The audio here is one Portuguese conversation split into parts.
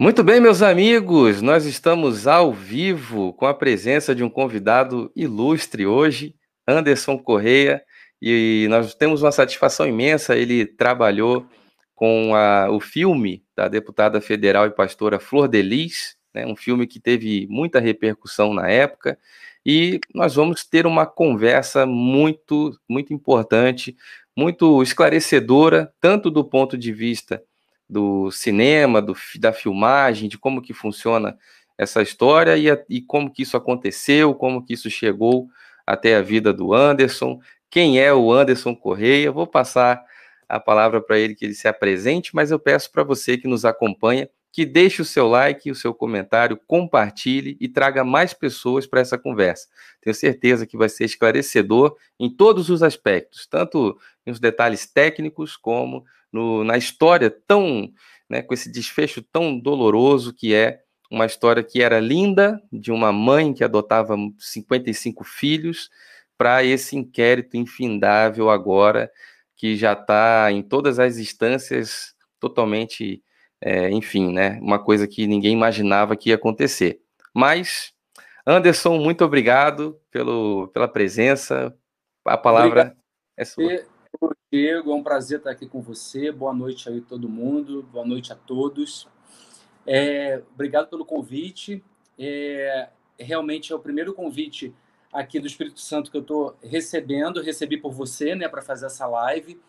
Muito bem, meus amigos, nós estamos ao vivo com a presença de um convidado ilustre hoje, Anderson Correia, e nós temos uma satisfação imensa. Ele trabalhou com a, o filme da deputada federal e pastora Flor Delis, né, um filme que teve muita repercussão na época, e nós vamos ter uma conversa muito, muito importante, muito esclarecedora, tanto do ponto de vista do cinema, do, da filmagem, de como que funciona essa história e, a, e como que isso aconteceu, como que isso chegou até a vida do Anderson, quem é o Anderson Correia. Vou passar a palavra para ele que ele se apresente, mas eu peço para você que nos acompanha que deixe o seu like, o seu comentário, compartilhe e traga mais pessoas para essa conversa. Tenho certeza que vai ser esclarecedor em todos os aspectos, tanto nos detalhes técnicos como no, na história tão, né, com esse desfecho tão doloroso que é uma história que era linda, de uma mãe que adotava 55 filhos, para esse inquérito infindável agora, que já está em todas as instâncias totalmente, é, enfim, né, uma coisa que ninguém imaginava que ia acontecer. Mas, Anderson, muito obrigado pelo, pela presença, a palavra obrigado. é sua. Diego, é um prazer estar aqui com você. Boa noite aí todo mundo, boa noite a todos. É, obrigado pelo convite. É, realmente é o primeiro convite aqui do Espírito Santo que eu estou recebendo, recebi por você, né, para fazer essa live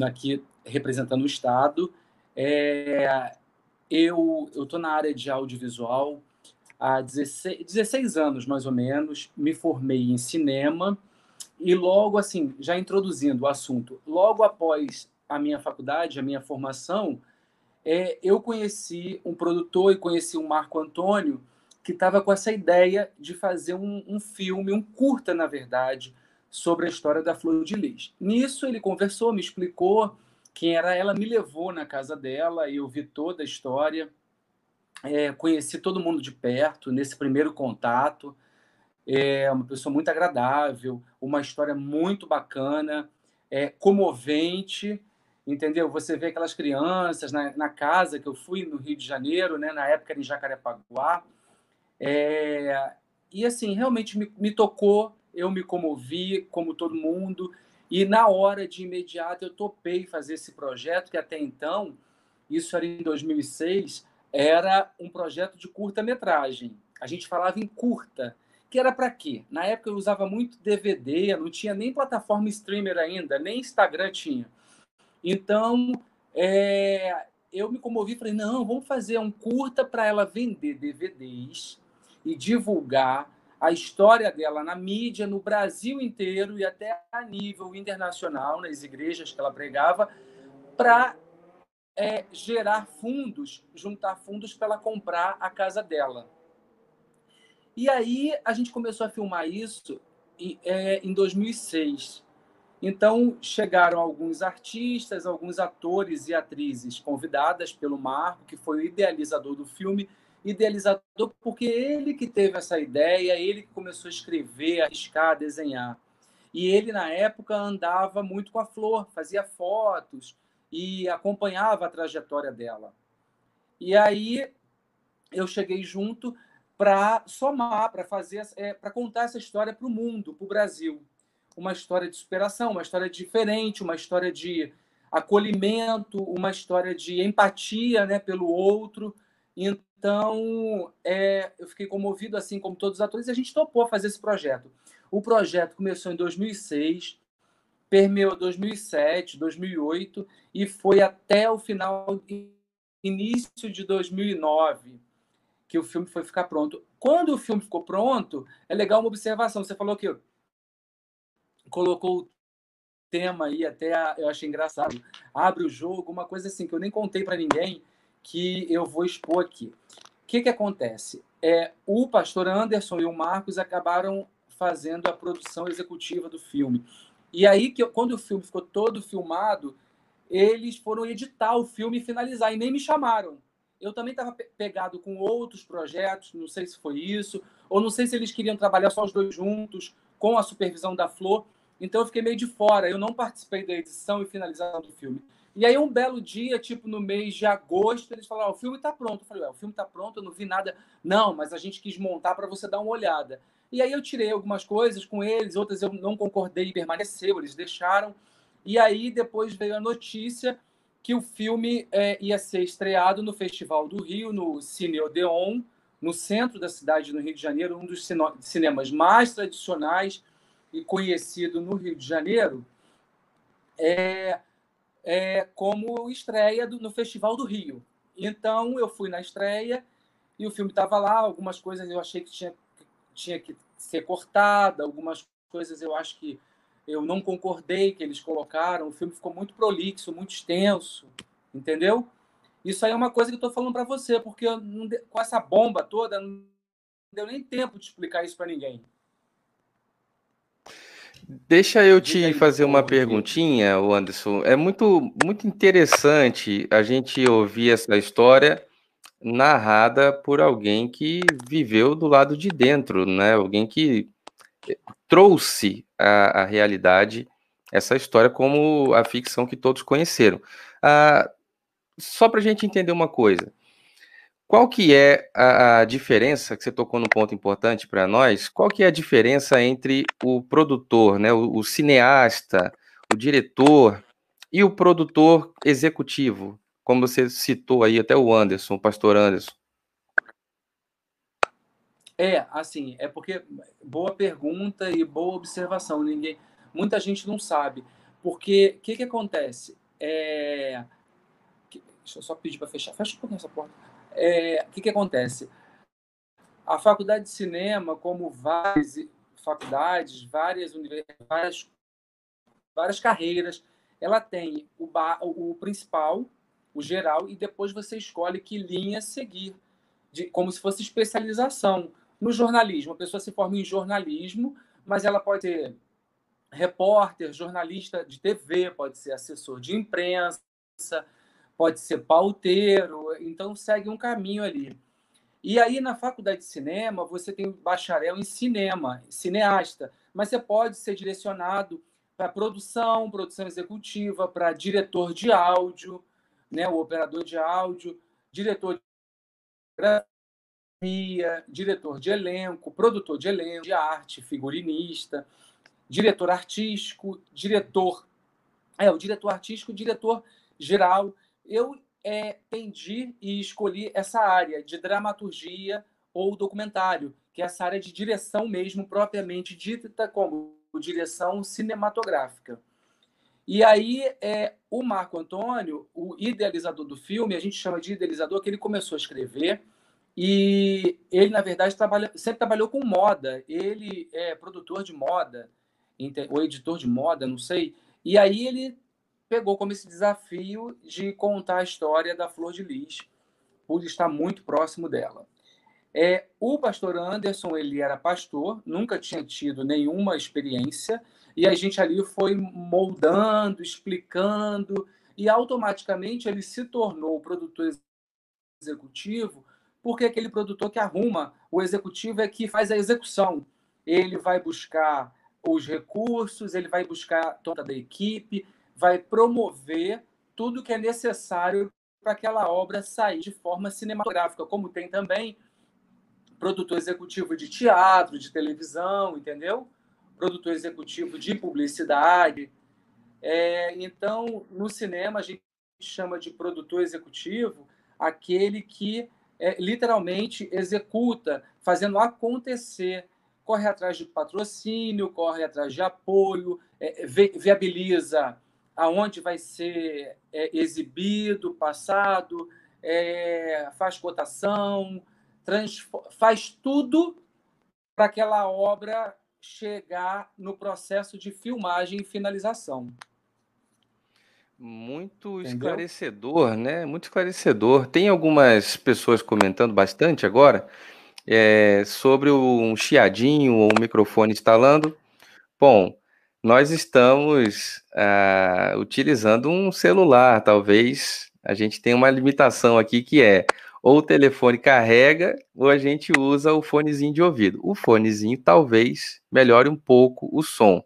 aqui representando o Estado. É, eu estou na área de audiovisual há 16, 16 anos, mais ou menos. Me formei em cinema e logo, assim, já introduzindo o assunto, logo após a minha faculdade, a minha formação, é, eu conheci um produtor e conheci o Marco Antônio, que estava com essa ideia de fazer um, um, filme, um curta, na verdade, sobre a história da Flor de Lis. Nisso, ele conversou, me explicou quem era ela, me levou na casa dela, e eu vi toda a história, é, conheci todo mundo de perto nesse primeiro contato é uma pessoa muito agradável, uma história muito bacana, é comovente, entendeu? Você vê aquelas crianças na, na casa que eu fui no Rio de Janeiro, né? Na época em Jacarepaguá, é, e assim realmente me, me tocou, eu me comovi, como todo mundo, e na hora de imediato eu topei fazer esse projeto que até então, isso era em 2006, era um projeto de curta-metragem. A gente falava em curta, que era para quê? Na época eu usava muito DVD, não tinha nem plataforma streamer ainda, nem Instagram tinha. Então, é, eu me comovi e falei: não, vamos fazer um curta para ela vender DVDs e divulgar a história dela na mídia, no Brasil inteiro e até a nível internacional, nas igrejas que ela pregava, para é, gerar fundos, juntar fundos para ela comprar a casa dela. E aí a gente começou a filmar isso é, em 2006. Então chegaram alguns artistas, alguns atores e atrizes convidadas pelo Marco, que foi o idealizador do filme, idealizador porque ele que teve essa ideia, ele que começou a escrever, arriscar, desenhar. E ele na época andava muito com a Flor, fazia fotos e acompanhava a trajetória dela. E aí eu cheguei junto para somar, para fazer, é, para contar essa história para o mundo, para o Brasil. Uma história de superação, uma história diferente, uma história de acolhimento, uma história de empatia né, pelo outro. Então, é, eu fiquei comovido, assim como todos os atores, e a gente topou fazer esse projeto. O projeto começou em 2006, permeou 2007, 2008 e foi até o final, início de 2009 que o filme foi ficar pronto. Quando o filme ficou pronto, é legal uma observação. Você falou que colocou o tema aí, até eu achei engraçado. Abre o jogo, uma coisa assim que eu nem contei para ninguém, que eu vou expor aqui. O que, que acontece? É, o pastor Anderson e o Marcos acabaram fazendo a produção executiva do filme. E aí, que quando o filme ficou todo filmado, eles foram editar o filme e finalizar, e nem me chamaram eu também estava pegado com outros projetos, não sei se foi isso, ou não sei se eles queriam trabalhar só os dois juntos, com a supervisão da Flor. Então eu fiquei meio de fora, eu não participei da edição e finalização do filme. E aí, um belo dia, tipo no mês de agosto, eles falaram: o filme está pronto. Eu falei: o filme está pronto, eu não vi nada. Não, mas a gente quis montar para você dar uma olhada. E aí eu tirei algumas coisas com eles, outras eu não concordei e permaneceu, eles deixaram. E aí depois veio a notícia que o filme é, ia ser estreado no Festival do Rio, no Cine Odeon, no centro da cidade, no Rio de Janeiro, um dos cinemas mais tradicionais e conhecido no Rio de Janeiro, é, é como estreia do, no Festival do Rio. Então eu fui na estreia e o filme estava lá, algumas coisas eu achei que tinha tinha que ser cortada, algumas coisas eu acho que eu não concordei que eles colocaram. O filme ficou muito prolixo, muito extenso, entendeu? Isso aí é uma coisa que eu estou falando para você, porque com essa bomba toda não deu nem tempo de explicar isso para ninguém. Deixa eu te fazer uma perguntinha, Anderson. É muito, muito interessante a gente ouvir essa história narrada por alguém que viveu do lado de dentro, né? Alguém que eh, trouxe a, a realidade essa história como a ficção que todos conheceram. Ah, só para a gente entender uma coisa, qual que é a, a, diferença, que você tocou num ponto importante para nós, qual que é a diferença entre o produtor, né, o, o cineasta, o diretor e o produtor executivo? como você citou aí, até o Anderson, o pastor Anderson? É, assim, é porque boa pergunta e boa observação. Ninguém, muita gente não sabe. Porque o que, que acontece? É, deixa eu só pedir para fechar. Fecha um pouquinho essa porta. É, que, que acontece? A faculdade de cinema, como várias faculdades, várias várias, várias carreiras, ela tem o, o principal, o geral, e depois você escolhe que linha seguir, de, como se fosse especialização. No jornalismo, a pessoa se forma em jornalismo, mas ela pode ser repórter, jornalista de TV, pode ser assessor de imprensa, pode ser pauteiro, então segue um caminho ali. E aí, na faculdade de cinema, você tem bacharel em cinema, cineasta, mas você pode ser direcionado para produção, produção executiva, para diretor de áudio, né, o operador de áudio, diretor de fotografia, diretor de elenco, produtor de elenco, de arte, figurinista, diretor artístico, diretor. É, o diretor artístico, diretor geral. Eu é, tendi e escolhi essa área de dramaturgia ou documentário, que é essa área de direção mesmo, propriamente dita como direção cinematográfica. E aí, é, o Marco Antônio, o idealizador do filme, a gente chama de idealizador, que ele começou a escrever e ele, na verdade, trabalha, sempre trabalhou com moda. Ele é produtor de moda, ou editor de moda, não sei. E aí ele pegou como esse desafio de contar a história da Flor de Lis, por estar muito próximo dela. É, o pastor Anderson, ele era pastor, nunca tinha tido nenhuma experiência, e a gente ali foi moldando, explicando, e automaticamente ele se tornou produtor executivo, porque é aquele produtor que arruma, o executivo é que faz a execução. Ele vai buscar os recursos, ele vai buscar toda a equipe, vai promover tudo que é necessário para aquela obra sair de forma cinematográfica, como tem também produtor executivo de teatro, de televisão, entendeu? produtor executivo de publicidade. É, então, no cinema, a gente chama de produtor executivo aquele que é, literalmente executa, fazendo acontecer, corre atrás de patrocínio, corre atrás de apoio, é, viabiliza aonde vai ser é, exibido, passado, é, faz cotação, faz tudo para aquela obra chegar no processo de filmagem e finalização. Muito Entendeu? esclarecedor, né? Muito esclarecedor. Tem algumas pessoas comentando bastante agora é, sobre um chiadinho ou um microfone instalando. Bom, nós estamos ah, utilizando um celular, talvez a gente tenha uma limitação aqui que é ou o telefone carrega, ou a gente usa o fonezinho de ouvido. O fonezinho talvez melhore um pouco o som,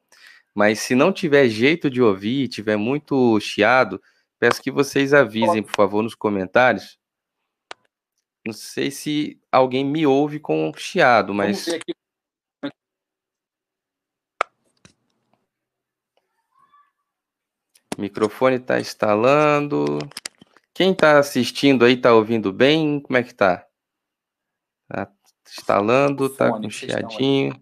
mas se não tiver jeito de ouvir, tiver muito chiado, Peço que vocês avisem, por favor, nos comentários. Não sei se alguém me ouve com chiado, mas. O microfone está instalando. Quem está assistindo aí está ouvindo bem? Como é que está? Tá instalando, tá com chiadinho.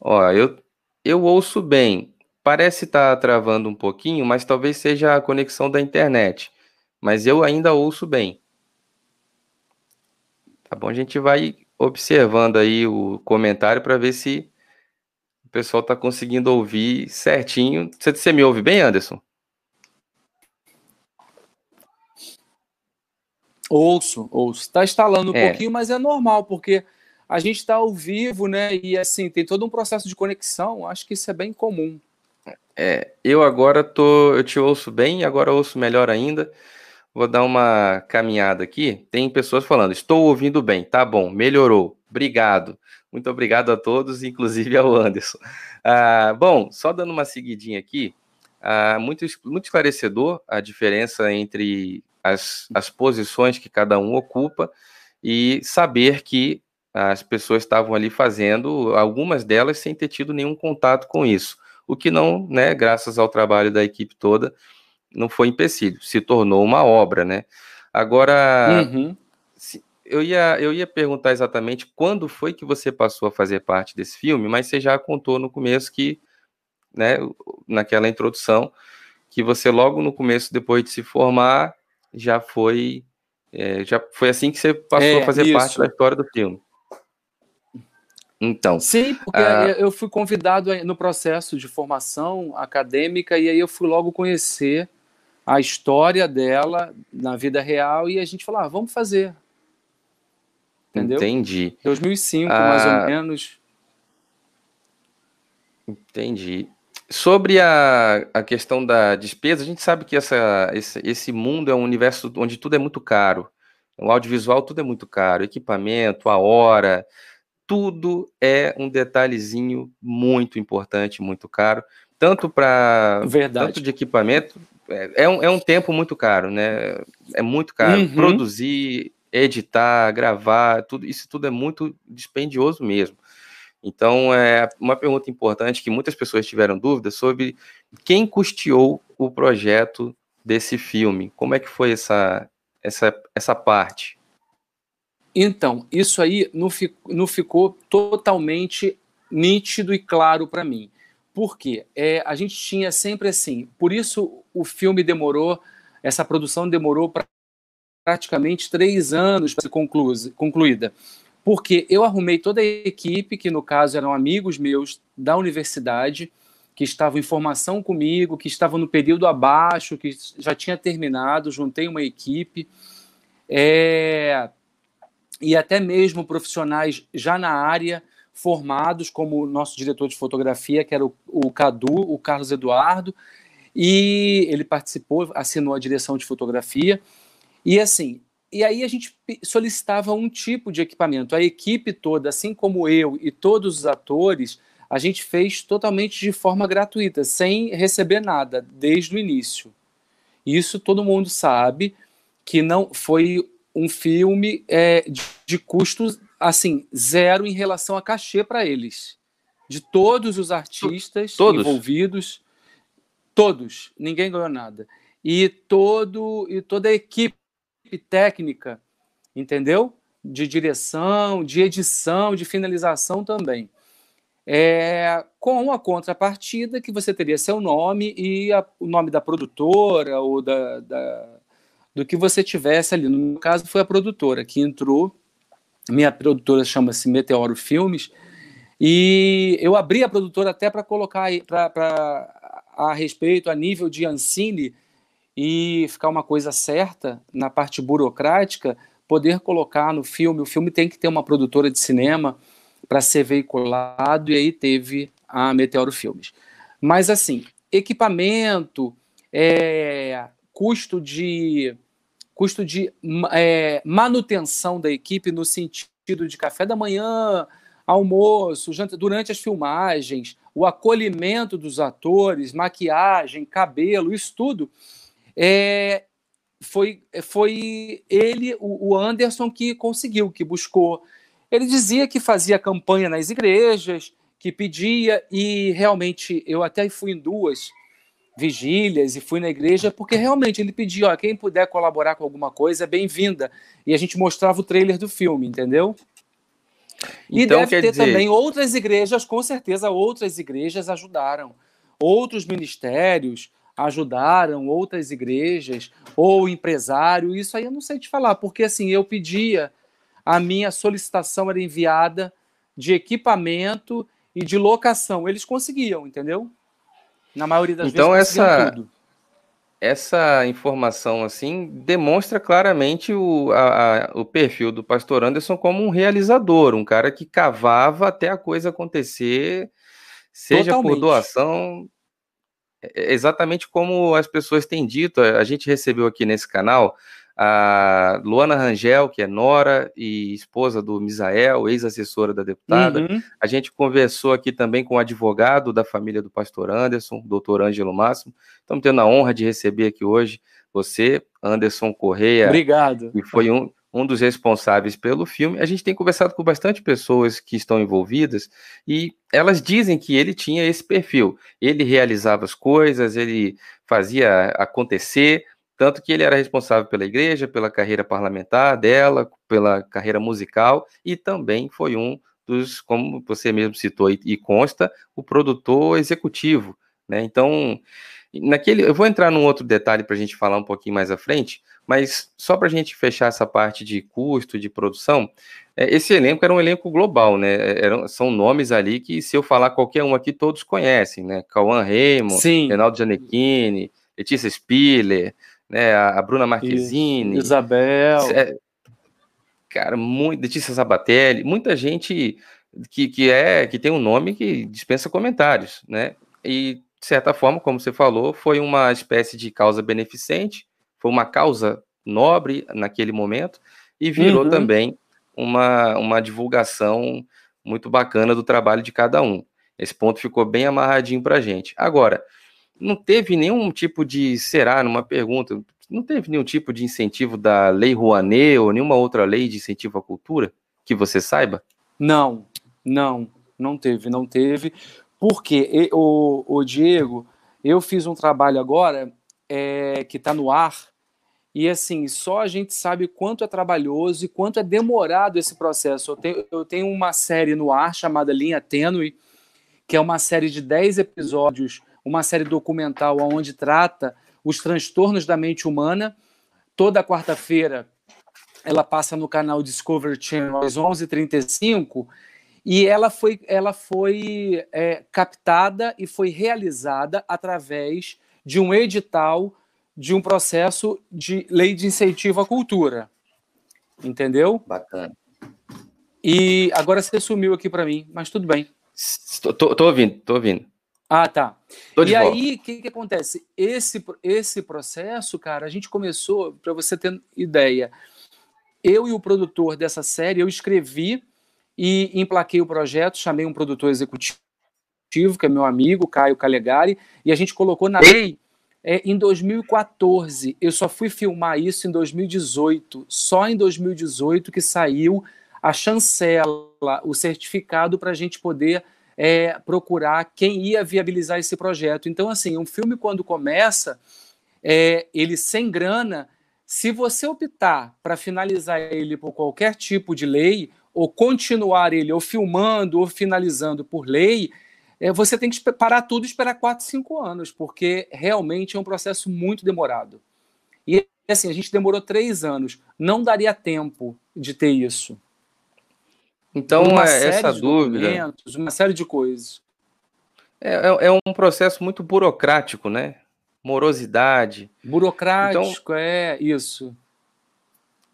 Ó, eu, eu ouço bem. Parece estar tá travando um pouquinho, mas talvez seja a conexão da internet. Mas eu ainda ouço bem. Tá bom? A gente vai observando aí o comentário para ver se o pessoal está conseguindo ouvir certinho. Você, você me ouve bem, Anderson? Ouço, ouço. Está instalando um é. pouquinho, mas é normal, porque a gente está ao vivo, né? E assim, tem todo um processo de conexão. Acho que isso é bem comum. É, eu agora tô, eu te ouço bem, agora ouço melhor ainda. Vou dar uma caminhada aqui. Tem pessoas falando, estou ouvindo bem, tá bom, melhorou. Obrigado. Muito obrigado a todos, inclusive ao Anderson. Ah, bom, só dando uma seguidinha aqui, ah, muito, muito esclarecedor a diferença entre as, as posições que cada um ocupa e saber que as pessoas estavam ali fazendo, algumas delas sem ter tido nenhum contato com isso, o que não, né, graças ao trabalho da equipe toda, não foi empecilho, se tornou uma obra, né? Agora, uhum. Eu, ia, eu ia perguntar exatamente quando foi que você passou a fazer parte desse filme, mas você já contou no começo que, né, naquela introdução, que você logo no começo, depois de se formar, já foi é, já foi assim que você passou é, a fazer isso. parte da história do filme. Então. Sim, porque uh... eu fui convidado no processo de formação acadêmica e aí eu fui logo conhecer a história dela na vida real e a gente falou, ah, vamos fazer. Entendeu? Entendi. 2005, uh... mais ou menos. Entendi. Sobre a, a questão da despesa, a gente sabe que essa, esse, esse mundo é um universo onde tudo é muito caro. O audiovisual, tudo é muito caro. Equipamento, a hora, tudo é um detalhezinho muito importante, muito caro. Tanto para. Tanto de equipamento. É, é, um, é um tempo muito caro, né? É muito caro. Uhum. Produzir, editar, gravar, tudo isso tudo é muito dispendioso mesmo. Então, é uma pergunta importante que muitas pessoas tiveram dúvidas sobre quem custeou o projeto desse filme. Como é que foi essa, essa, essa parte? Então, isso aí não, não ficou totalmente nítido e claro para mim. Por quê? É, a gente tinha sempre assim, por isso o filme demorou, essa produção demorou pra, praticamente três anos para ser concluída porque eu arrumei toda a equipe, que no caso eram amigos meus da universidade, que estavam em formação comigo, que estavam no período abaixo, que já tinha terminado, juntei uma equipe, é, e até mesmo profissionais já na área, formados, como o nosso diretor de fotografia, que era o, o Cadu, o Carlos Eduardo, e ele participou, assinou a direção de fotografia. E assim, e aí a gente solicitava um tipo de equipamento. A equipe toda, assim como eu e todos os atores, a gente fez totalmente de forma gratuita, sem receber nada, desde o início. Isso todo mundo sabe que não foi um filme é, de, de custos assim zero em relação a cachê para eles, de todos os artistas todos. envolvidos, todos, ninguém ganhou nada e todo e toda a equipe técnica, entendeu? De direção, de edição, de finalização também. É, com a contrapartida que você teria seu nome e a, o nome da produtora ou da, da, do que você tivesse ali. No meu caso, foi a produtora que entrou. Minha produtora chama-se Meteoro Filmes. E eu abri a produtora até para colocar para a respeito, a nível de Ancine, e ficar uma coisa certa na parte burocrática, poder colocar no filme. O filme tem que ter uma produtora de cinema para ser veiculado, e aí teve a Meteoro Filmes. Mas, assim, equipamento, é, custo de, custo de é, manutenção da equipe no sentido de café da manhã, almoço, janta, durante as filmagens, o acolhimento dos atores, maquiagem, cabelo, isso tudo é, foi, foi ele, o Anderson, que conseguiu, que buscou. Ele dizia que fazia campanha nas igrejas, que pedia, e realmente eu até fui em duas vigílias e fui na igreja, porque realmente ele pedia, ó, quem puder colaborar com alguma coisa, bem-vinda. E a gente mostrava o trailer do filme, entendeu? E então, deve ter dizer... também outras igrejas, com certeza outras igrejas ajudaram. Outros ministérios, ajudaram outras igrejas ou empresário, isso aí eu não sei te falar, porque assim, eu pedia, a minha solicitação era enviada de equipamento e de locação. Eles conseguiam, entendeu? Na maioria das então, vezes essa tudo. essa informação assim demonstra claramente o, a, a, o perfil do pastor Anderson como um realizador, um cara que cavava até a coisa acontecer, seja Totalmente. por doação, exatamente como as pessoas têm dito, a gente recebeu aqui nesse canal a Luana Rangel, que é nora e esposa do Misael, ex-assessora da deputada. Uhum. A gente conversou aqui também com o advogado da família do pastor Anderson, doutor Ângelo Máximo. Estamos tendo a honra de receber aqui hoje você, Anderson Correia. Obrigado. Que foi um, um dos responsáveis pelo filme. A gente tem conversado com bastante pessoas que estão envolvidas e elas dizem que ele tinha esse perfil. Ele realizava as coisas, ele fazia acontecer, tanto que ele era responsável pela igreja, pela carreira parlamentar dela, pela carreira musical e também foi um dos, como você mesmo citou e consta, o produtor executivo. Né? Então, naquele, eu vou entrar num outro detalhe para a gente falar um pouquinho mais à frente, mas só para a gente fechar essa parte de custo, de produção, é, esse elenco era um elenco global, né? É, eram, são nomes ali que, se eu falar qualquer um aqui, todos conhecem, né? Cauã Raymond, Sim. Reinaldo Gianecchini, Letícia Spiller, né? A, Bruna Marquezine. Isabel. É, cara, muito, Letícia Sabatelli, muita gente que, que é que tem um nome que dispensa comentários, né? E de certa forma, como você falou, foi uma espécie de causa beneficente foi uma causa nobre naquele momento e virou uhum. também uma, uma divulgação muito bacana do trabalho de cada um. Esse ponto ficou bem amarradinho para a gente. Agora, não teve nenhum tipo de, será, numa pergunta, não teve nenhum tipo de incentivo da Lei Rouanet ou nenhuma outra lei de incentivo à cultura que você saiba? Não, não, não teve, não teve. Porque, o, o Diego, eu fiz um trabalho agora é, que está no ar e assim, só a gente sabe quanto é trabalhoso e quanto é demorado esse processo. Eu tenho, eu tenho uma série no ar chamada Linha Tênue, que é uma série de 10 episódios, uma série documental onde trata os transtornos da mente humana. Toda quarta-feira ela passa no canal Discovery Channel às 11h35 e ela foi, ela foi é, captada e foi realizada através de um edital de um processo de lei de incentivo à cultura. Entendeu? Bacana. E agora você sumiu aqui para mim, mas tudo bem. Tô, tô, tô, ouvindo, tô ouvindo. Ah, tá. Tô e aí, o que, que acontece? Esse, esse processo, cara, a gente começou, para você ter ideia, eu e o produtor dessa série, eu escrevi e emplaquei o projeto, chamei um produtor executivo, que é meu amigo, Caio Calegari, e a gente colocou na lei é, em 2014. Eu só fui filmar isso em 2018. Só em 2018 que saiu a chancela, o certificado para a gente poder é, procurar quem ia viabilizar esse projeto. Então, assim, um filme quando começa, é, ele sem grana, se você optar para finalizar ele por qualquer tipo de lei, ou continuar ele ou filmando ou finalizando por lei, é, você tem que parar tudo e esperar 4, 5 anos, porque realmente é um processo muito demorado. E assim, a gente demorou três anos, não daria tempo de ter isso. Então, uma é, essa dúvida. Uma série de coisas. É, é, é, um processo muito burocrático, né? Morosidade. Burocrático, então, é isso.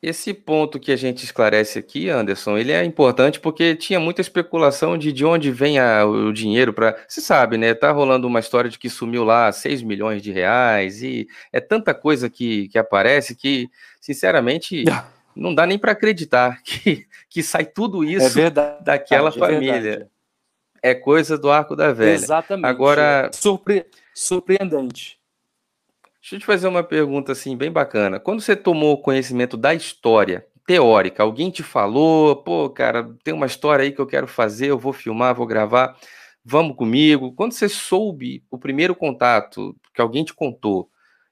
Esse ponto que a gente esclarece aqui, Anderson, ele é importante porque tinha muita especulação de de onde vem a, o dinheiro para. Você sabe, né? Tá rolando uma história de que sumiu lá 6 milhões de reais e é tanta coisa que, que aparece que, sinceramente, não dá nem para acreditar que, que sai tudo é isso é verdade, daquela é família. Verdade. É coisa do arco da velha. Exatamente. Agora. Surpre... Surpreendente. Deixa eu te fazer uma pergunta assim bem bacana. Quando você tomou conhecimento da história teórica, alguém te falou, pô, cara, tem uma história aí que eu quero fazer, eu vou filmar, vou gravar, vamos comigo. Quando você soube o primeiro contato que alguém te contou,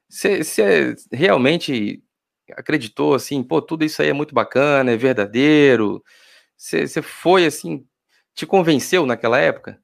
você, você realmente acreditou assim, pô, tudo isso aí é muito bacana, é verdadeiro? Você, você foi assim, te convenceu naquela época?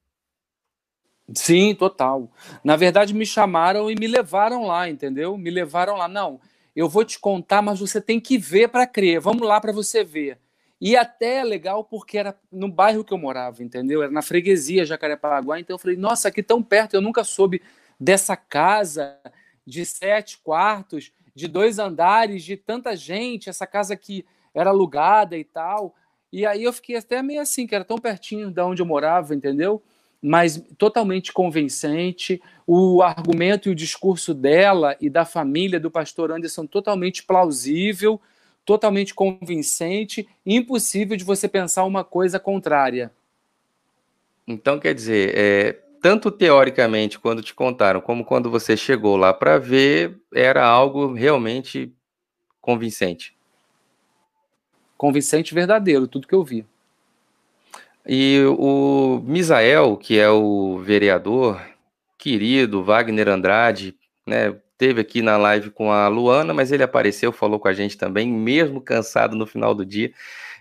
Sim, total. Na verdade, me chamaram e me levaram lá, entendeu? Me levaram lá. Não, eu vou te contar, mas você tem que ver para crer. Vamos lá para você ver. E até é legal porque era no bairro que eu morava, entendeu? Era na freguesia Jacarepaguá. Então eu falei, nossa, aqui tão perto, eu nunca soube dessa casa de sete quartos, de dois andares, de tanta gente, essa casa que era alugada e tal. E aí eu fiquei até meio assim, que era tão pertinho de onde eu morava, entendeu? Mas totalmente convincente. O argumento e o discurso dela e da família do pastor Anderson totalmente plausível, totalmente convincente, impossível de você pensar uma coisa contrária. Então, quer dizer, é, tanto teoricamente, quando te contaram, como quando você chegou lá para ver, era algo realmente convincente. Convincente verdadeiro, tudo que eu vi. E o Misael, que é o vereador querido Wagner Andrade, né, teve aqui na live com a Luana, mas ele apareceu, falou com a gente também, mesmo cansado no final do dia.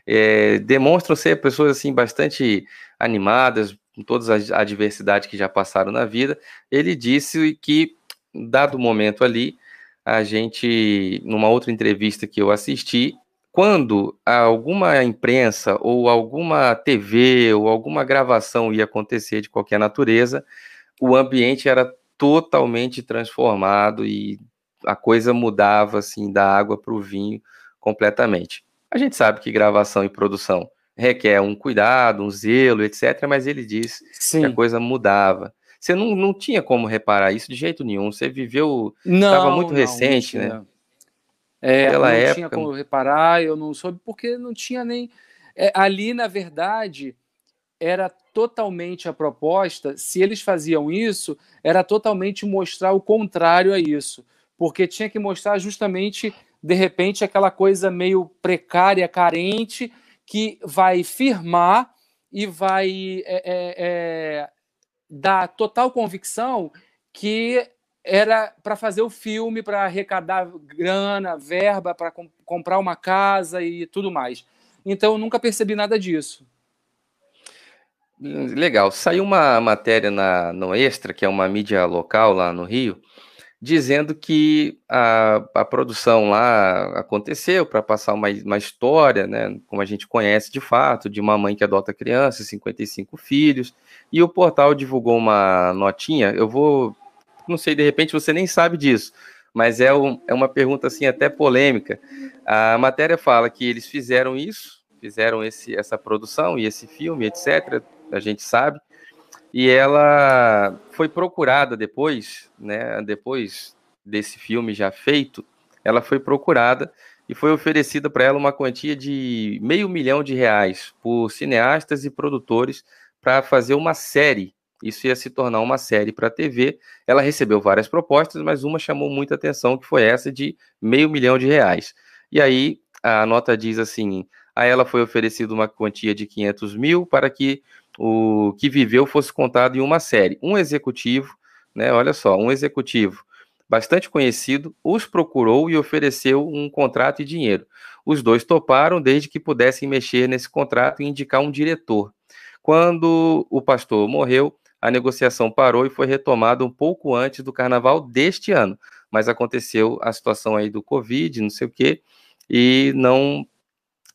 É, demonstram ser pessoas assim bastante animadas, com todas as adversidades que já passaram na vida, ele disse que, dado o momento ali, a gente, numa outra entrevista que eu assisti, quando alguma imprensa ou alguma TV ou alguma gravação ia acontecer de qualquer natureza, o ambiente era totalmente transformado e a coisa mudava assim da água para o vinho completamente. A gente sabe que gravação e produção requer um cuidado, um zelo, etc. Mas ele disse Sim. que a coisa mudava. Você não, não tinha como reparar isso de jeito nenhum. Você viveu. Estava muito não, recente, não né? É, Naquela não época... tinha como reparar, eu não soube, porque não tinha nem. É, ali, na verdade, era totalmente a proposta, se eles faziam isso, era totalmente mostrar o contrário a isso. Porque tinha que mostrar justamente, de repente, aquela coisa meio precária, carente, que vai firmar e vai é, é, é, dar total convicção que era para fazer o filme, para arrecadar grana, verba, para com, comprar uma casa e tudo mais. Então eu nunca percebi nada disso. Legal. Saiu uma matéria na, no Extra, que é uma mídia local lá no Rio, dizendo que a, a produção lá aconteceu para passar uma, uma história, né, como a gente conhece de fato, de uma mãe que adota crianças, 55 filhos, e o portal divulgou uma notinha, eu vou, não sei, de repente você nem sabe disso, mas é, um, é uma pergunta assim até polêmica. A matéria fala que eles fizeram isso, fizeram esse, essa produção e esse filme, etc., a gente sabe, e ela foi procurada depois, né? Depois desse filme já feito, ela foi procurada e foi oferecida para ela uma quantia de meio milhão de reais por cineastas e produtores para fazer uma série. Isso ia se tornar uma série para a TV. Ela recebeu várias propostas, mas uma chamou muita atenção, que foi essa de meio milhão de reais. E aí a nota diz assim: a ela foi oferecida uma quantia de 500 mil para que o que viveu fosse contado em uma série. Um executivo, né? Olha só, um executivo bastante conhecido os procurou e ofereceu um contrato e dinheiro. Os dois toparam desde que pudessem mexer nesse contrato e indicar um diretor. Quando o pastor morreu, a negociação parou e foi retomada um pouco antes do carnaval deste ano. Mas aconteceu a situação aí do Covid, não sei o quê, e não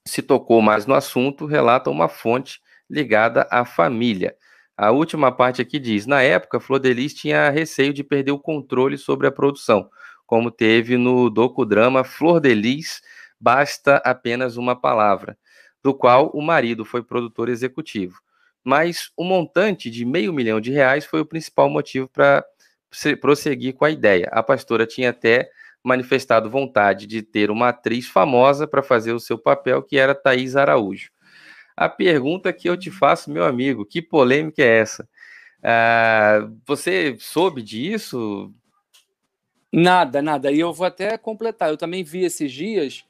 se tocou mais no assunto, relata uma fonte ligada à família. A última parte aqui diz: na época, Flor Delis tinha receio de perder o controle sobre a produção, como teve no docudrama Flor Delis, Basta Apenas Uma Palavra, do qual o marido foi produtor executivo. Mas o montante de meio milhão de reais foi o principal motivo para prosseguir com a ideia. A pastora tinha até manifestado vontade de ter uma atriz famosa para fazer o seu papel, que era Thaís Araújo. A pergunta que eu te faço, meu amigo, que polêmica é essa? Ah, você soube disso? Nada, nada. E eu vou até completar. Eu também vi esses dias,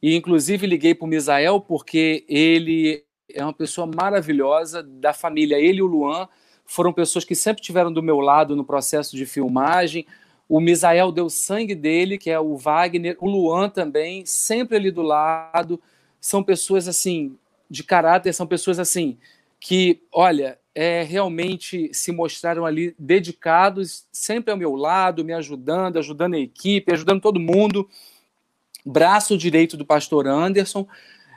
e inclusive liguei para o Misael, porque ele é uma pessoa maravilhosa da família. Ele e o Luan foram pessoas que sempre estiveram do meu lado no processo de filmagem. O Misael deu sangue dele, que é o Wagner, o Luan também, sempre ali do lado. São pessoas assim, de caráter, são pessoas assim, que, olha, é, realmente se mostraram ali dedicados, sempre ao meu lado, me ajudando, ajudando a equipe, ajudando todo mundo. Braço direito do pastor Anderson,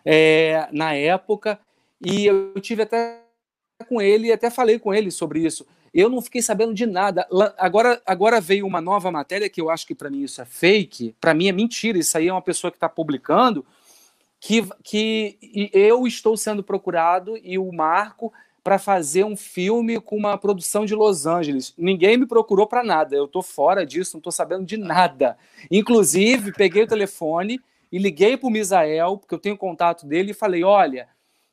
é, na época, e eu tive até com ele, até falei com ele sobre isso. Eu não fiquei sabendo de nada. Agora, agora veio uma nova matéria que eu acho que para mim isso é fake, para mim é mentira. Isso aí é uma pessoa que está publicando que, que eu estou sendo procurado e o Marco para fazer um filme com uma produção de Los Angeles. Ninguém me procurou para nada. Eu estou fora disso, não estou sabendo de nada. Inclusive, peguei o telefone e liguei para o Misael, porque eu tenho contato dele, e falei: olha,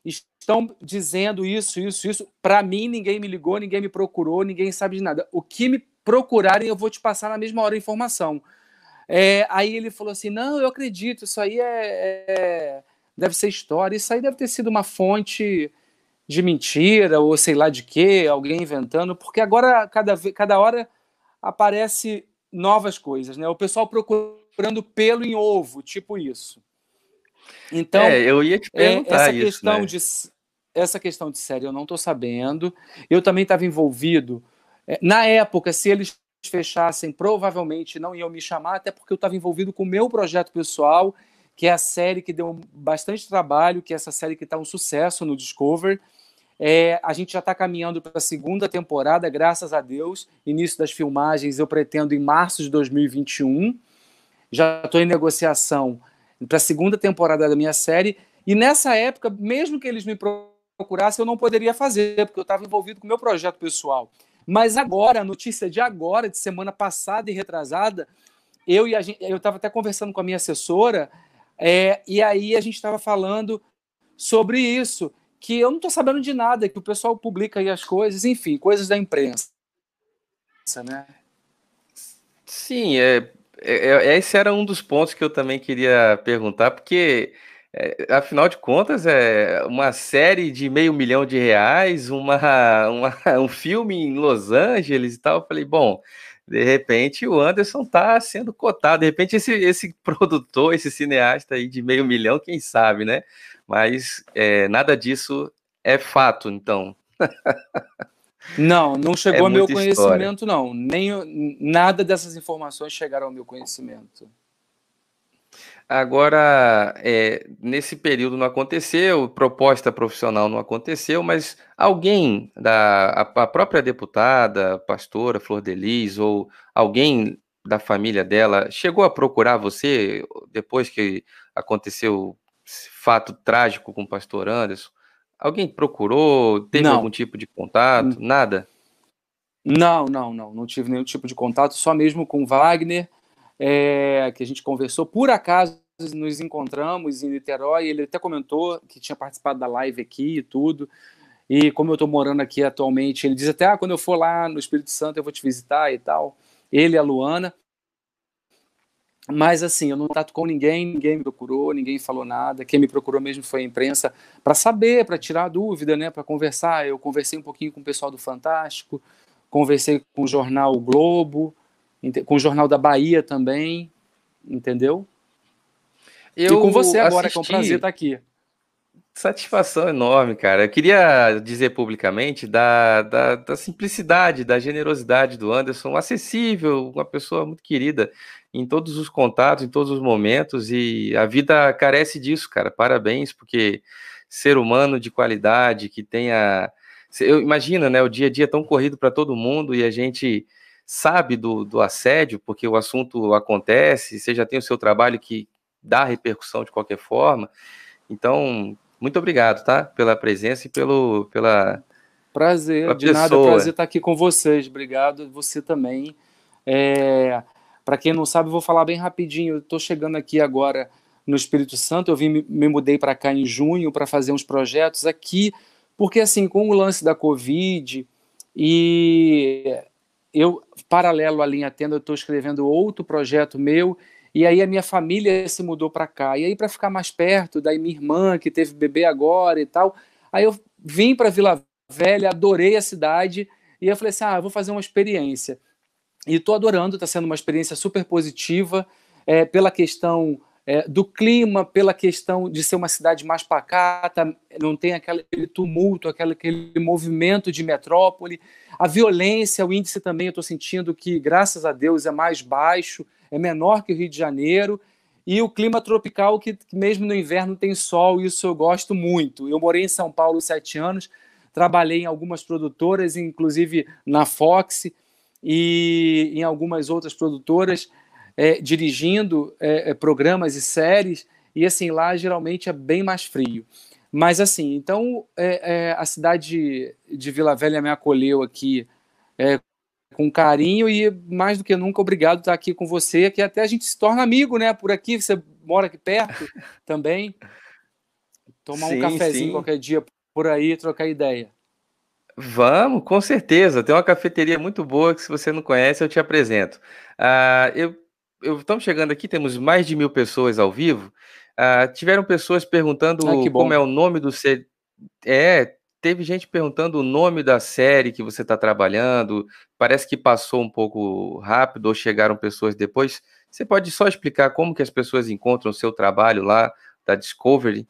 estão dizendo isso, isso, isso. Para mim, ninguém me ligou, ninguém me procurou, ninguém sabe de nada. O que me procurarem, eu vou te passar na mesma hora a informação. É, aí ele falou assim: não, eu acredito, isso aí é, é, deve ser história, isso aí deve ter sido uma fonte de mentira, ou sei lá de quê, alguém inventando, porque agora, cada, cada hora, aparece novas coisas, né? O pessoal procurando pelo em ovo, tipo isso. Então, é, eu ia te é, perguntar essa isso, questão né? de essa questão de série eu não estou sabendo. Eu também estava envolvido. É, na época, se eles fechassem, provavelmente não iam me chamar, até porque eu estava envolvido com o meu projeto pessoal, que é a série que deu bastante trabalho, que é essa série que está um sucesso no Discover. É, a gente já está caminhando para a segunda temporada, graças a Deus. Início das filmagens eu pretendo em março de 2021. Já estou em negociação para a segunda temporada da minha série. E nessa época, mesmo que eles me procurassem, eu não poderia fazer, porque eu estava envolvido com o meu projeto pessoal. Mas agora, a notícia de agora, de semana passada e retrasada, eu e a gente, eu estava até conversando com a minha assessora, é, e aí a gente estava falando sobre isso, que eu não estou sabendo de nada, que o pessoal publica aí as coisas, enfim, coisas da imprensa, né? Sim, é, esse era um dos pontos que eu também queria perguntar, porque é, afinal de contas, é uma série de meio milhão de reais, uma, uma, um filme em Los Angeles e tal. Eu falei, bom, de repente o Anderson está sendo cotado. De repente, esse, esse produtor, esse cineasta aí de meio milhão, quem sabe, né? Mas é, nada disso é fato, então. Não, não chegou é ao meu conhecimento, história. não. Nem nada dessas informações chegaram ao meu conhecimento. Agora, é, nesse período não aconteceu, proposta profissional não aconteceu, mas alguém da a, a própria deputada, pastora Flor Delis, ou alguém da família dela chegou a procurar você depois que aconteceu esse fato trágico com o pastor Anderson? Alguém procurou? Teve não. algum tipo de contato? Nada? Não, não, não. Não tive nenhum tipo de contato, só mesmo com Wagner é, que a gente conversou. Por acaso nos encontramos em Niterói, ele até comentou que tinha participado da live aqui e tudo. E como eu estou morando aqui atualmente, ele diz até: ah, quando eu for lá no Espírito Santo eu vou te visitar e tal. Ele e a Luana. Mas assim, eu não trato com ninguém, ninguém me procurou, ninguém falou nada. Quem me procurou mesmo foi a imprensa para saber, para tirar dúvida, né, para conversar. Eu conversei um pouquinho com o pessoal do Fantástico, conversei com o jornal o Globo, com o Jornal da Bahia também, entendeu? Eu e com você agora, assisti... que é um prazer estar aqui. Satisfação enorme, cara. Eu queria dizer publicamente da, da, da, simplicidade, da generosidade do Anderson, acessível, uma pessoa muito querida em todos os contatos, em todos os momentos, e a vida carece disso, cara. Parabéns, porque ser humano de qualidade, que tenha. Eu imagina, né? O dia a dia é tão corrido para todo mundo e a gente sabe do, do assédio, porque o assunto acontece, você já tem o seu trabalho que dá repercussão de qualquer forma. Então, muito obrigado, tá? Pela presença e pelo, pela. Prazer, de pessoa. nada, prazer estar aqui com vocês. Obrigado, você também. É, Para quem não sabe, vou falar bem rapidinho. Estou chegando aqui agora no Espírito Santo. Eu vim, me mudei para cá em junho para fazer uns projetos aqui, porque assim, com o lance da Covid e eu, paralelo à linha Tenda, estou escrevendo outro projeto meu, e aí a minha família se mudou para cá. E aí, para ficar mais perto, daí minha irmã, que teve bebê agora e tal, aí eu vim para Vila Velha, adorei a cidade, e eu falei assim: ah, eu vou fazer uma experiência. E estou adorando, está sendo uma experiência super positiva, é, pela questão é, do clima, pela questão de ser uma cidade mais pacata, não tem aquele tumulto, aquele, aquele movimento de metrópole. A violência, o índice também, eu estou sentindo que, graças a Deus, é mais baixo, é menor que o Rio de Janeiro. E o clima tropical, que mesmo no inverno tem sol, isso eu gosto muito. Eu morei em São Paulo sete anos, trabalhei em algumas produtoras, inclusive na Fox e em algumas outras produtoras é, dirigindo é, é, programas e séries, e assim, lá geralmente é bem mais frio. Mas assim, então é, é a cidade de Vila Velha me acolheu aqui é, com carinho e mais do que nunca obrigado por estar aqui com você, que até a gente se torna amigo, né? Por aqui, você mora aqui perto também. Tomar sim, um cafezinho sim. qualquer dia por aí, trocar ideia. Vamos, com certeza. Tem uma cafeteria muito boa que, se você não conhece, eu te apresento. Uh, eu eu, estamos chegando aqui, temos mais de mil pessoas ao vivo. Uh, tiveram pessoas perguntando ah, como é o nome do ser. É, teve gente perguntando o nome da série que você está trabalhando. Parece que passou um pouco rápido ou chegaram pessoas depois. Você pode só explicar como que as pessoas encontram o seu trabalho lá da Discovery?